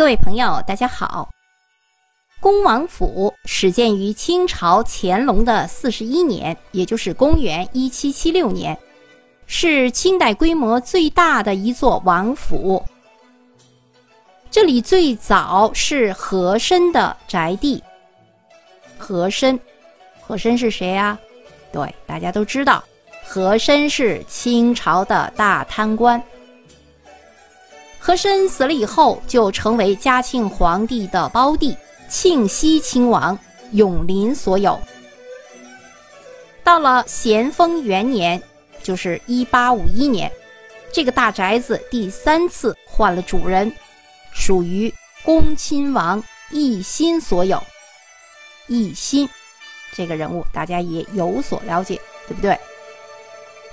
各位朋友，大家好。恭王府始建于清朝乾隆的四十一年，也就是公元一七七六年，是清代规模最大的一座王府。这里最早是和珅的宅地。和珅，和珅是谁呀？对，大家都知道，和珅是清朝的大贪官。和珅死了以后，就成为嘉庆皇帝的胞弟庆熙亲王永临所有。到了咸丰元年，就是一八五一年，这个大宅子第三次换了主人，属于恭亲王奕欣所有。奕欣这个人物，大家也有所了解，对不对？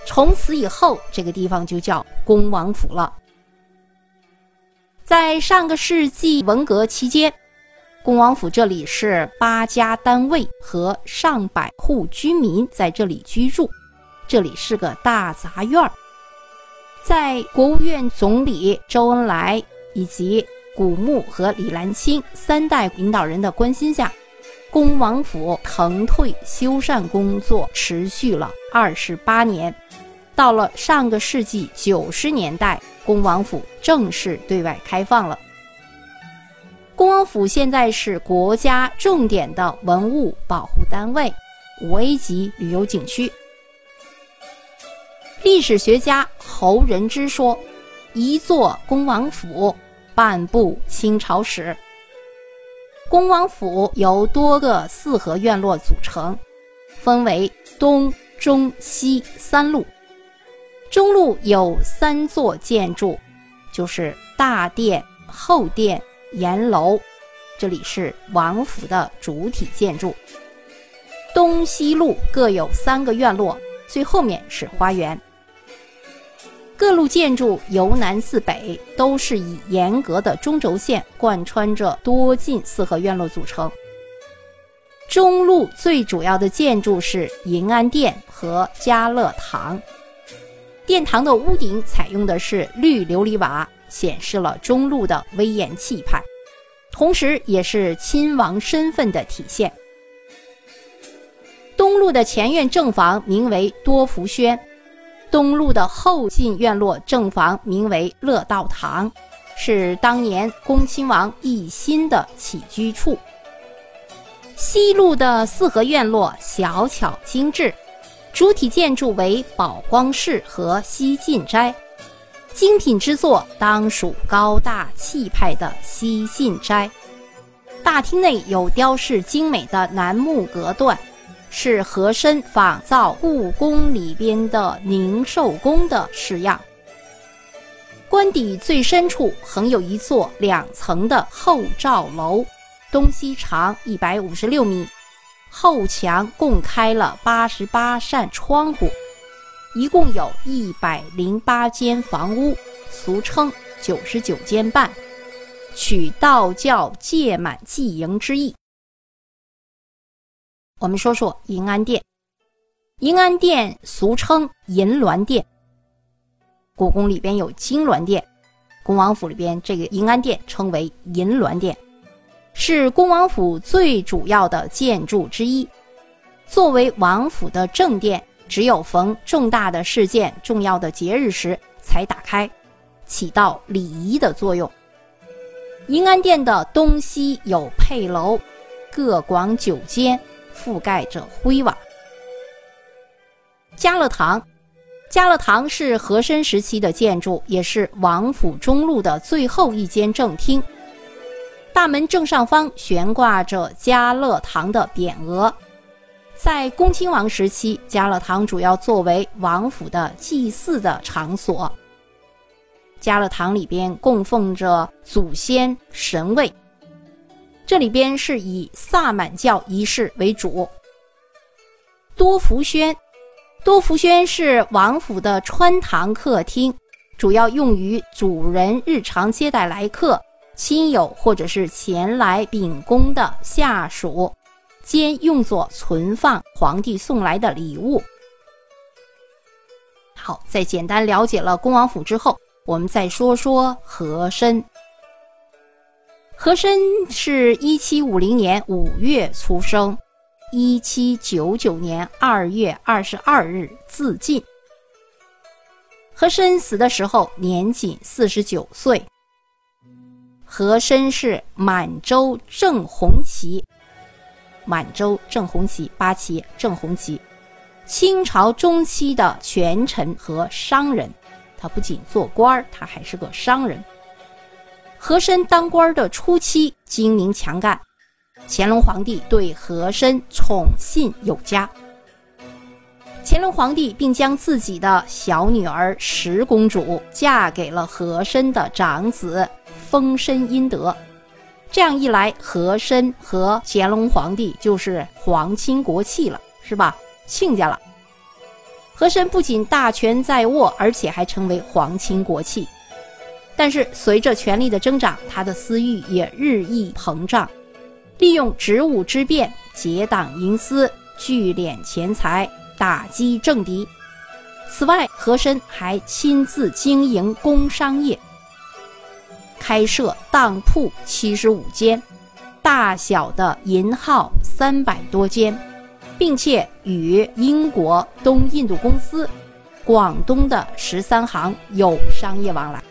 从此以后，这个地方就叫恭王府了。在上个世纪文革期间，恭王府这里是八家单位和上百户居民在这里居住，这里是个大杂院儿。在国务院总理周恩来以及古牧和李兰清三代领导人的关心下，恭王府腾退修缮工作持续了二十八年。到了上个世纪九十年代。恭王府正式对外开放了。恭王府现在是国家重点的文物保护单位，五 A 级旅游景区。历史学家侯仁之说：“一座恭王府，半部清朝史。”恭王府由多个四合院落组成，分为东、中、西三路。中路有三座建筑，就是大殿、后殿、檐楼，这里是王府的主体建筑。东西路各有三个院落，最后面是花园。各路建筑由南至北都是以严格的中轴线贯穿着多进四合院落组成。中路最主要的建筑是银安殿和嘉乐堂。殿堂的屋顶采用的是绿琉璃瓦，显示了中路的威严气派，同时也是亲王身份的体现。东路的前院正房名为多福轩，东路的后进院落正房名为乐道堂，是当年恭亲王奕欣的起居处。西路的四合院落小巧精致。主体建筑为宝光室和西晋斋，精品之作当属高大气派的西晋斋。大厅内有雕饰精美的楠木隔断，是和珅仿造故宫里边的宁寿宫的式样。官邸最深处横有一座两层的后罩楼，东西长一百五十六米。后墙共开了八十八扇窗户，一共有一百零八间房屋，俗称九十九间半，取道教戒满祭营之意。我们说说银安殿，银安殿俗称银銮殿。故宫里边有金銮殿，恭王府里边这个银安殿称为银銮殿。是恭王府最主要的建筑之一，作为王府的正殿，只有逢重大的事件、重要的节日时才打开，起到礼仪的作用。银安殿的东西有配楼，各广九间，覆盖着灰瓦。嘉乐堂，嘉乐堂是和珅时期的建筑，也是王府中路的最后一间正厅。大门正上方悬挂着嘉乐堂的匾额。在恭亲王时期，嘉乐堂主要作为王府的祭祀的场所。嘉乐堂里边供奉着祖先神位，这里边是以萨满教仪式为主。多福轩，多福轩是王府的穿堂客厅，主要用于主人日常接待来客。亲友或者是前来秉公的下属，兼用作存放皇帝送来的礼物。好，在简单了解了恭王府之后，我们再说说和珅。和珅是一七五零年五月出生，一七九九年二月二十二日自尽。和珅死的时候年仅四十九岁。和珅是满洲正红旗，满洲正红旗八旗正红旗，清朝中期的权臣和商人。他不仅做官他还是个商人。和珅当官的初期精明强干，乾隆皇帝对和珅宠信有加。乾隆皇帝并将自己的小女儿十公主嫁给了和珅的长子丰身阴德，这样一来，和珅和乾隆皇帝就是皇亲国戚了，是吧？亲家了。和珅不仅大权在握，而且还成为皇亲国戚。但是随着权力的增长，他的私欲也日益膨胀，利用职务之便结党营私，聚敛钱财，打击政敌。此外，和珅还亲自经营工商业，开设当铺七十五间，大小的银号三百多间，并且与英国东印度公司、广东的十三行有商业往来。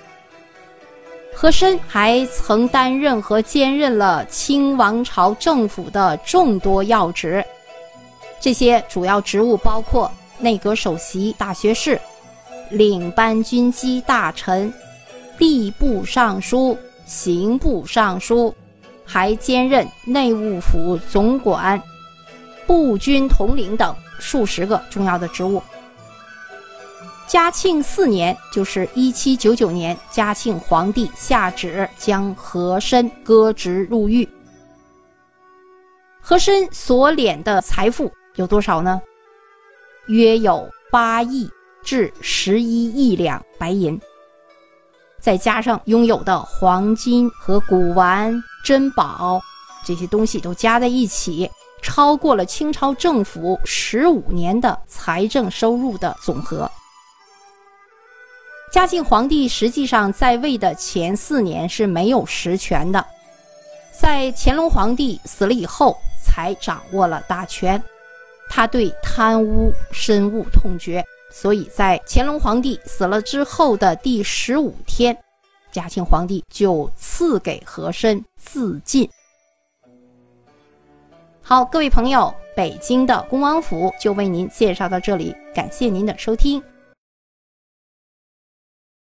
和珅还曾担任和兼任了清王朝政府的众多要职，这些主要职务包括内阁首席大学士、领班军机大臣、吏部尚书、刑部尚书，还兼任内务府总管、步军统领等数十个重要的职务。嘉庆四年，就是一七九九年，嘉庆皇帝下旨将和珅革职入狱。和珅所敛的财富有多少呢？约有八亿至十一亿两白银，再加上拥有的黄金和古玩珍宝，这些东西都加在一起，超过了清朝政府十五年的财政收入的总和。嘉庆皇帝实际上在位的前四年是没有实权的，在乾隆皇帝死了以后才掌握了大权。他对贪污深恶痛绝，所以在乾隆皇帝死了之后的第十五天，嘉庆皇帝就赐给和珅自尽。好，各位朋友，北京的恭王府就为您介绍到这里，感谢您的收听。